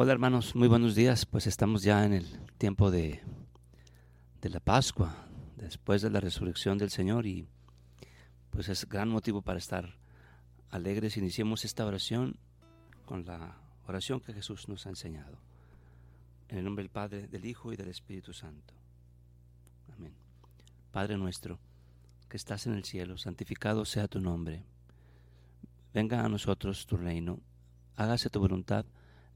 Hola hermanos, muy buenos días. Pues estamos ya en el tiempo de, de la Pascua, después de la resurrección del Señor y pues es gran motivo para estar alegres. Iniciemos esta oración con la oración que Jesús nos ha enseñado. En el nombre del Padre, del Hijo y del Espíritu Santo. Amén. Padre nuestro, que estás en el cielo, santificado sea tu nombre. Venga a nosotros tu reino, hágase tu voluntad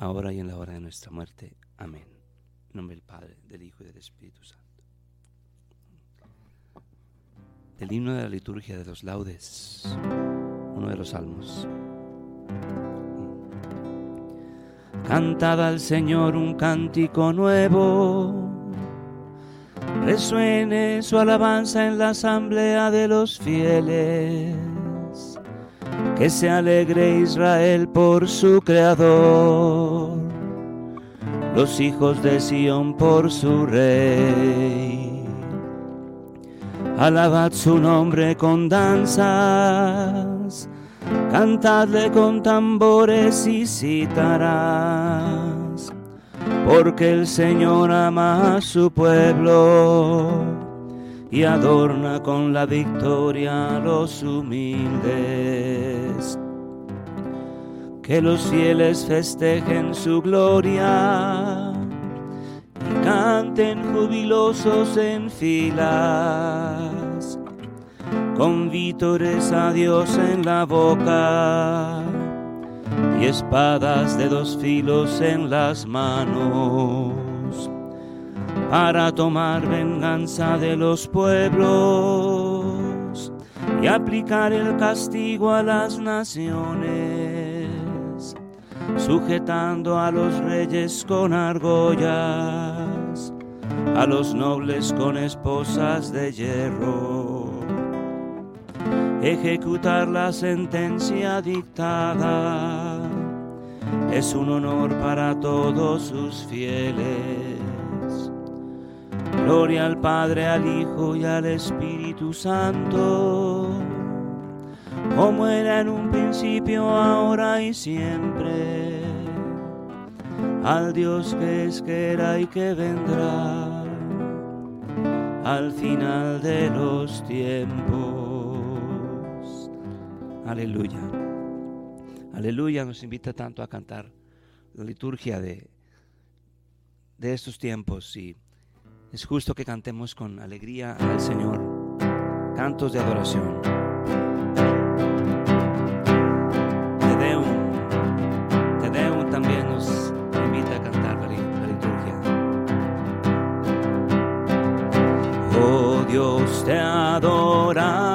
ahora y en la hora de nuestra muerte. Amén. En nombre del Padre, del Hijo y del Espíritu Santo. El himno de la liturgia de los laudes, uno de los salmos. Cantad al Señor un cántico nuevo, resuene su alabanza en la asamblea de los fieles, que se alegre Israel por su Creador, los hijos de Sión por su Rey. Alabad su nombre con danzas, cantadle con tambores y citarás, porque el Señor ama a su pueblo y adorna con la victoria a los humildes. Que los fieles festejen su gloria y canten jubilosos en filas, con vítores a Dios en la boca y espadas de dos filos en las manos, para tomar venganza de los pueblos y aplicar el castigo a las naciones sujetando a los reyes con argollas, a los nobles con esposas de hierro. Ejecutar la sentencia dictada es un honor para todos sus fieles. Gloria al Padre, al Hijo y al Espíritu Santo como era en un principio, ahora y siempre, al Dios que es, que era y que vendrá, al final de los tiempos. Aleluya. Aleluya nos invita tanto a cantar la liturgia de, de estos tiempos y es justo que cantemos con alegría al Señor cantos de adoración. Te adoramos,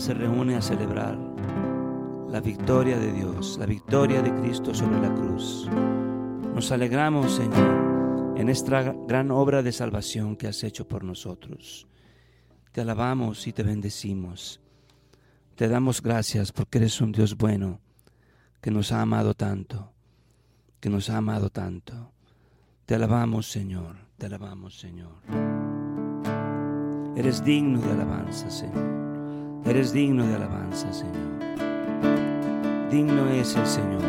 se reúne a celebrar la victoria de Dios, la victoria de Cristo sobre la cruz. Nos alegramos, Señor, en esta gran obra de salvación que has hecho por nosotros. Te alabamos y te bendecimos. Te damos gracias porque eres un Dios bueno, que nos ha amado tanto, que nos ha amado tanto. Te alabamos, Señor. Te alabamos, Señor. Eres digno de alabanza, Señor. Eres digno de alabanza, Señor. Digno es el Señor.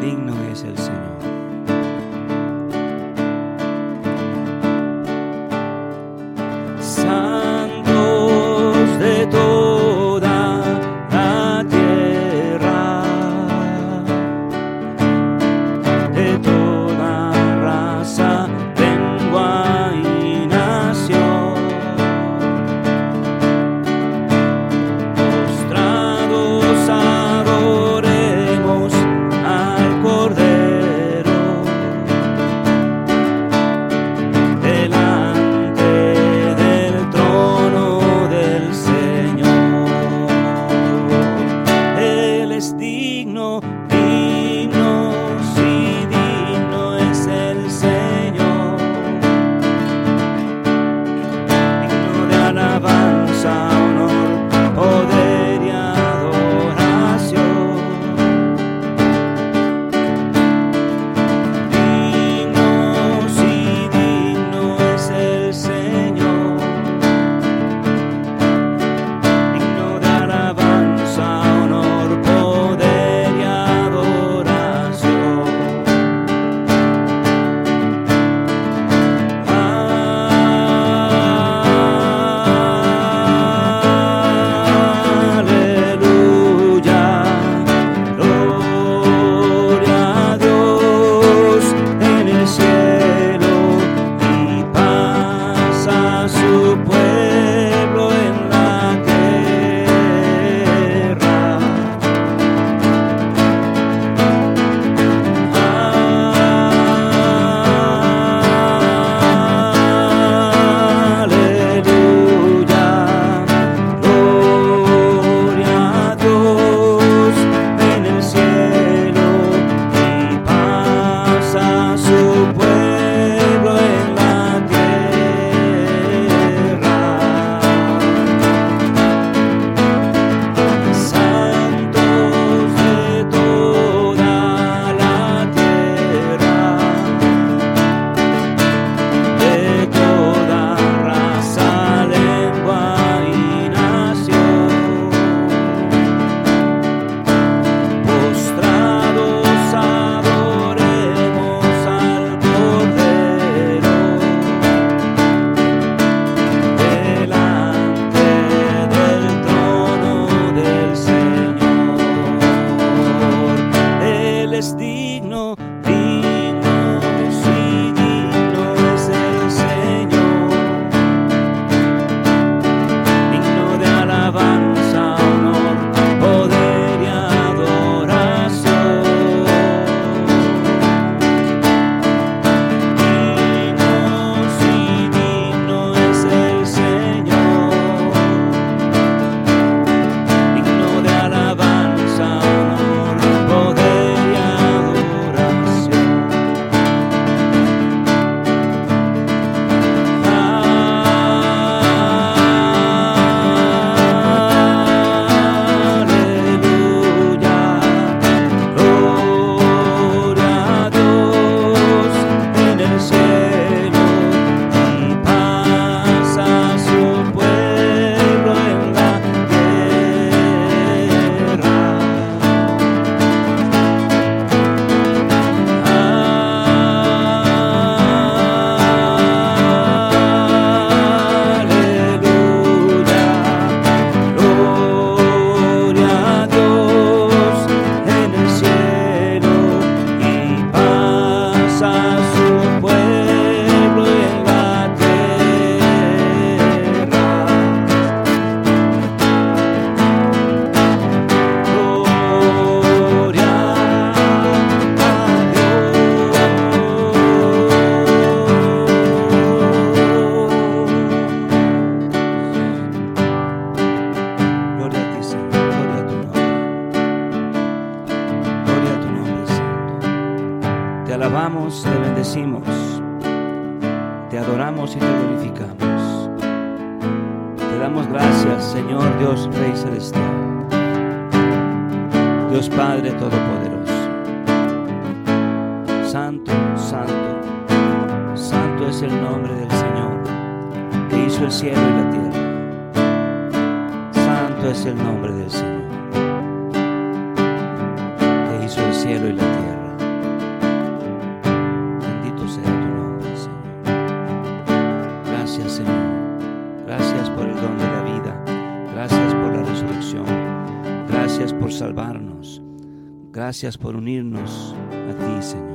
Digno es el Señor. es el nombre del Señor, que hizo el cielo y la tierra. Santo es el nombre del Señor, que hizo el cielo y la tierra. Bendito sea tu nombre, Señor. Gracias, Señor. Gracias por el don de la vida. Gracias por la resurrección. Gracias por salvarnos. Gracias por unirnos a ti, Señor.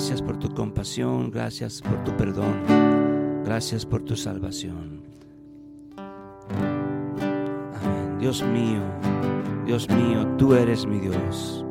Gracias por tu compasión, gracias por tu perdón, gracias por tu salvación. Amén. Dios mío, Dios mío, tú eres mi Dios.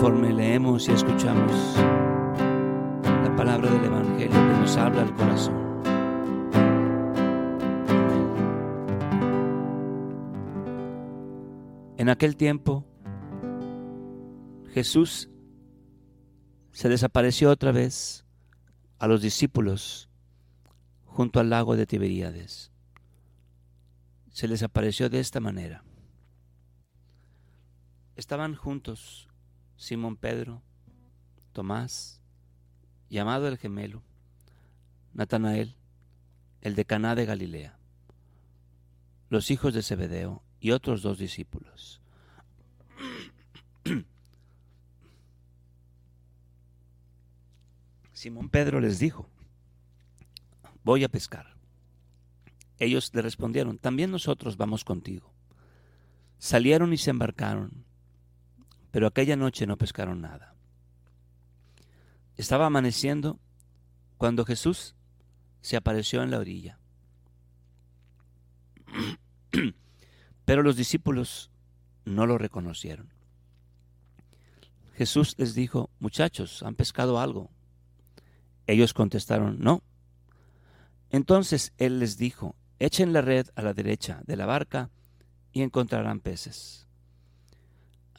Conforme leemos y escuchamos la palabra del Evangelio que nos habla al corazón. En aquel tiempo, Jesús se desapareció otra vez a los discípulos junto al lago de Tiberíades. Se les apareció de esta manera. Estaban juntos Simón Pedro, Tomás, llamado el gemelo, Natanael, el de Caná de Galilea, los hijos de Zebedeo y otros dos discípulos. Simón Pedro les dijo, voy a pescar. Ellos le respondieron, también nosotros vamos contigo. Salieron y se embarcaron, pero aquella noche no pescaron nada. Estaba amaneciendo cuando Jesús se apareció en la orilla. Pero los discípulos no lo reconocieron. Jesús les dijo, muchachos, ¿han pescado algo? Ellos contestaron, no. Entonces él les dijo, echen la red a la derecha de la barca y encontrarán peces.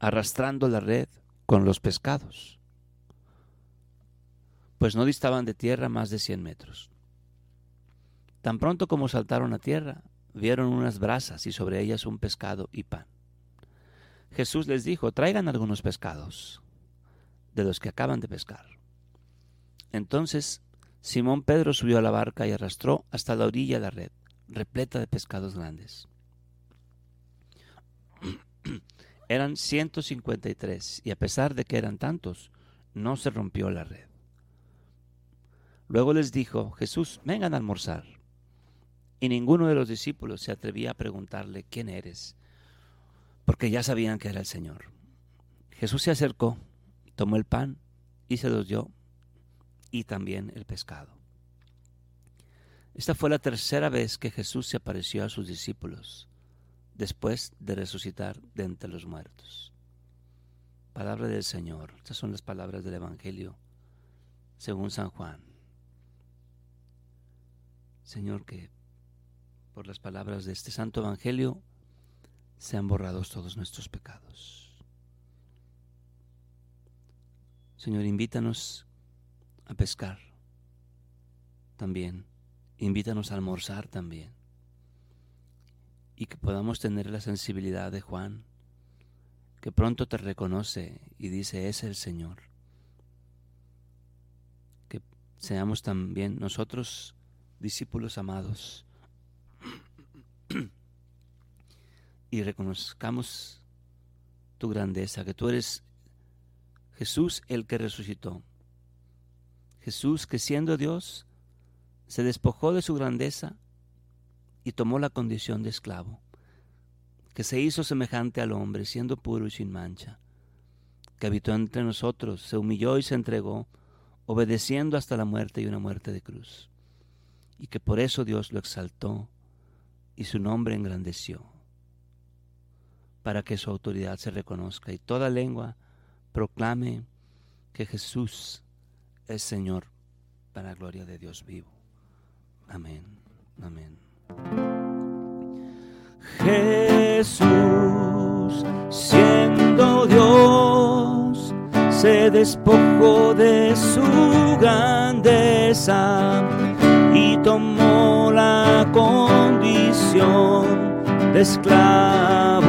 arrastrando la red con los pescados, pues no distaban de tierra más de cien metros. Tan pronto como saltaron a tierra, vieron unas brasas y sobre ellas un pescado y pan. Jesús les dijo, traigan algunos pescados de los que acaban de pescar. Entonces Simón Pedro subió a la barca y arrastró hasta la orilla la red, repleta de pescados grandes. Eran 153 y a pesar de que eran tantos, no se rompió la red. Luego les dijo, Jesús, vengan a almorzar. Y ninguno de los discípulos se atrevía a preguntarle, ¿quién eres? Porque ya sabían que era el Señor. Jesús se acercó, tomó el pan y se los dio y también el pescado. Esta fue la tercera vez que Jesús se apareció a sus discípulos después de resucitar de entre los muertos. Palabra del Señor. Estas son las palabras del Evangelio según San Juan. Señor, que por las palabras de este santo Evangelio sean borrados todos nuestros pecados. Señor, invítanos a pescar también. Invítanos a almorzar también. Y que podamos tener la sensibilidad de Juan, que pronto te reconoce y dice, es el Señor. Que seamos también nosotros discípulos amados y reconozcamos tu grandeza, que tú eres Jesús el que resucitó Jesús, que siendo Dios, se despojó de su grandeza y tomó la condición de esclavo, que se hizo semejante al hombre, siendo puro y sin mancha, que habitó entre nosotros, se humilló y se entregó, obedeciendo hasta la muerte y una muerte de cruz, y que por eso Dios lo exaltó y su nombre engrandeció, para que su autoridad se reconozca y toda lengua proclame que Jesús es Señor para la gloria de Dios vivo. Amén. Amén. Jesús, siendo Dios, se despojó de su grandeza y tomó la condición de esclavo.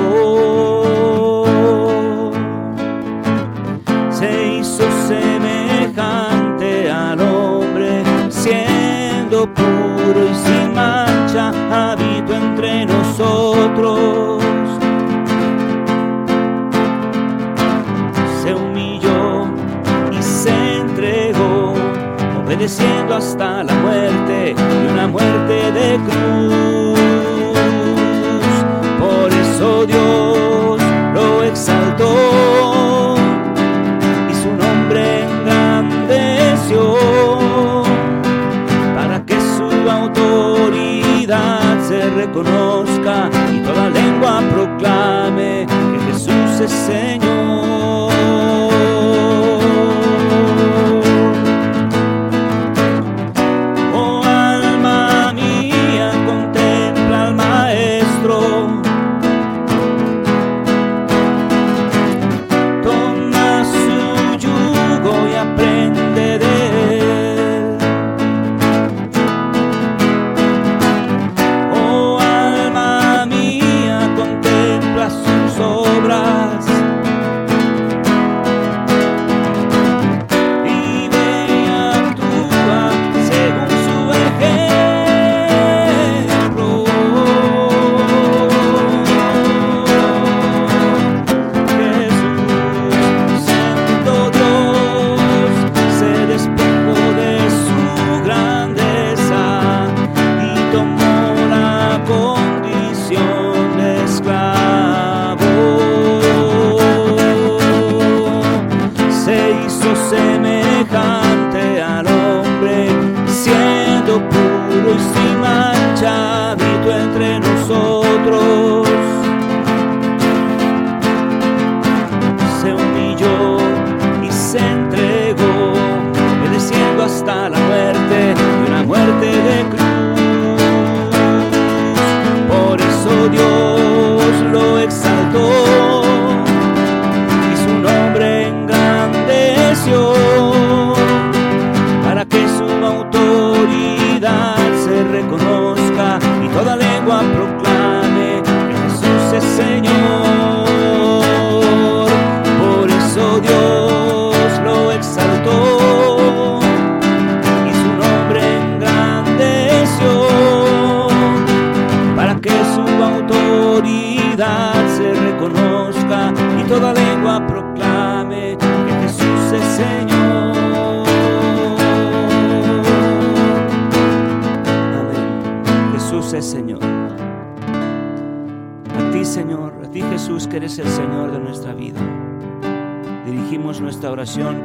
Puro y sin mancha, habito entre nosotros. Se humilló y se entregó, obedeciendo hasta la muerte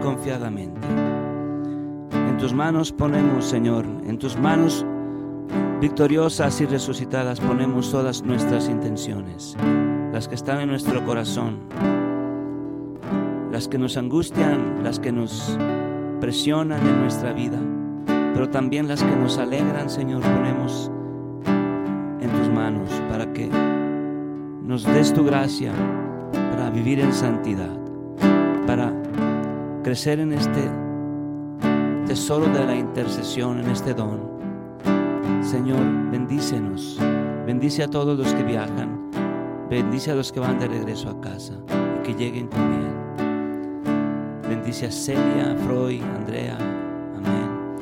confiadamente. En tus manos ponemos, Señor, en tus manos victoriosas y resucitadas ponemos todas nuestras intenciones, las que están en nuestro corazón, las que nos angustian, las que nos presionan en nuestra vida, pero también las que nos alegran, Señor, ponemos en tus manos para que nos des tu gracia para vivir en santidad, crecer en este tesoro de la intercesión, en este don. Señor, bendícenos, bendice a todos los que viajan, bendice a los que van de regreso a casa y que lleguen con bien. Bendice a Celia, a Freud, a Andrea, amén.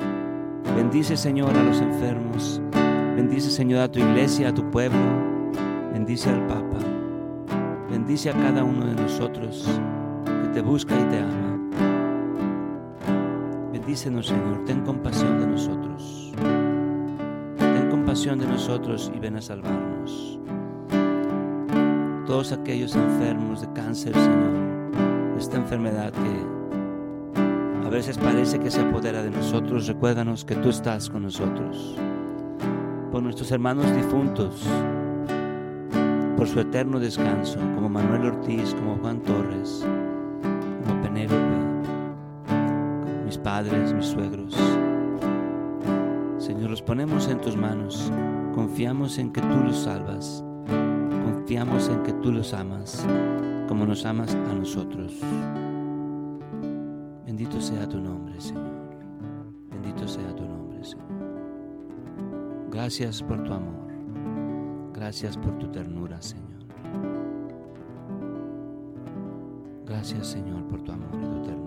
Bendice, Señor, a los enfermos, bendice, Señor, a tu iglesia, a tu pueblo, bendice al Papa, bendice a cada uno de nosotros que te busca y te ama. Bendícenos, Señor, ten compasión de nosotros. Ten compasión de nosotros y ven a salvarnos. Todos aquellos enfermos de cáncer, Señor, de esta enfermedad que a veces parece que se apodera de nosotros, recuérdanos que tú estás con nosotros. Por nuestros hermanos difuntos, por su eterno descanso, como Manuel Ortiz, como Juan Torres, como Penélope, padres, mis suegros. Señor, los ponemos en tus manos, confiamos en que tú los salvas, confiamos en que tú los amas, como nos amas a nosotros. Bendito sea tu nombre, Señor. Bendito sea tu nombre, Señor. Gracias por tu amor. Gracias por tu ternura, Señor. Gracias, Señor, por tu amor y tu ternura.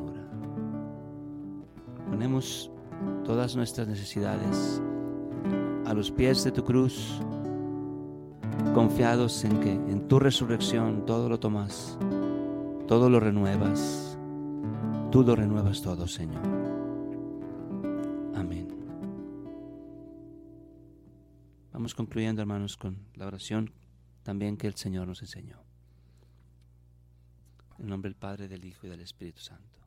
Ponemos todas nuestras necesidades a los pies de tu cruz, confiados en que en tu resurrección todo lo tomas, todo lo renuevas, tú lo renuevas todo, Señor. Amén. Vamos concluyendo, hermanos, con la oración también que el Señor nos enseñó. En nombre del Padre, del Hijo y del Espíritu Santo.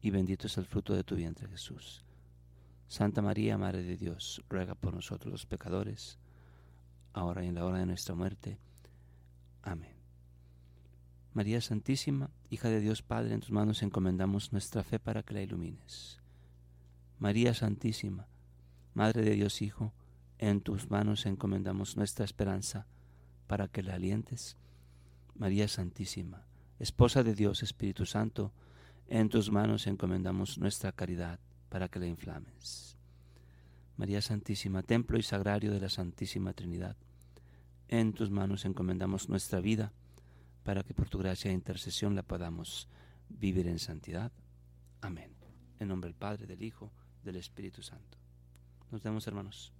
y bendito es el fruto de tu vientre Jesús. Santa María, Madre de Dios, ruega por nosotros los pecadores, ahora y en la hora de nuestra muerte. Amén. María Santísima, hija de Dios Padre, en tus manos encomendamos nuestra fe para que la ilumines. María Santísima, Madre de Dios Hijo, en tus manos encomendamos nuestra esperanza para que la alientes. María Santísima, Esposa de Dios Espíritu Santo, en tus manos encomendamos nuestra caridad para que la inflames. María Santísima, templo y sagrario de la Santísima Trinidad, en tus manos encomendamos nuestra vida para que por tu gracia e intercesión la podamos vivir en santidad. Amén. En nombre del Padre, del Hijo, del Espíritu Santo. Nos vemos, hermanos.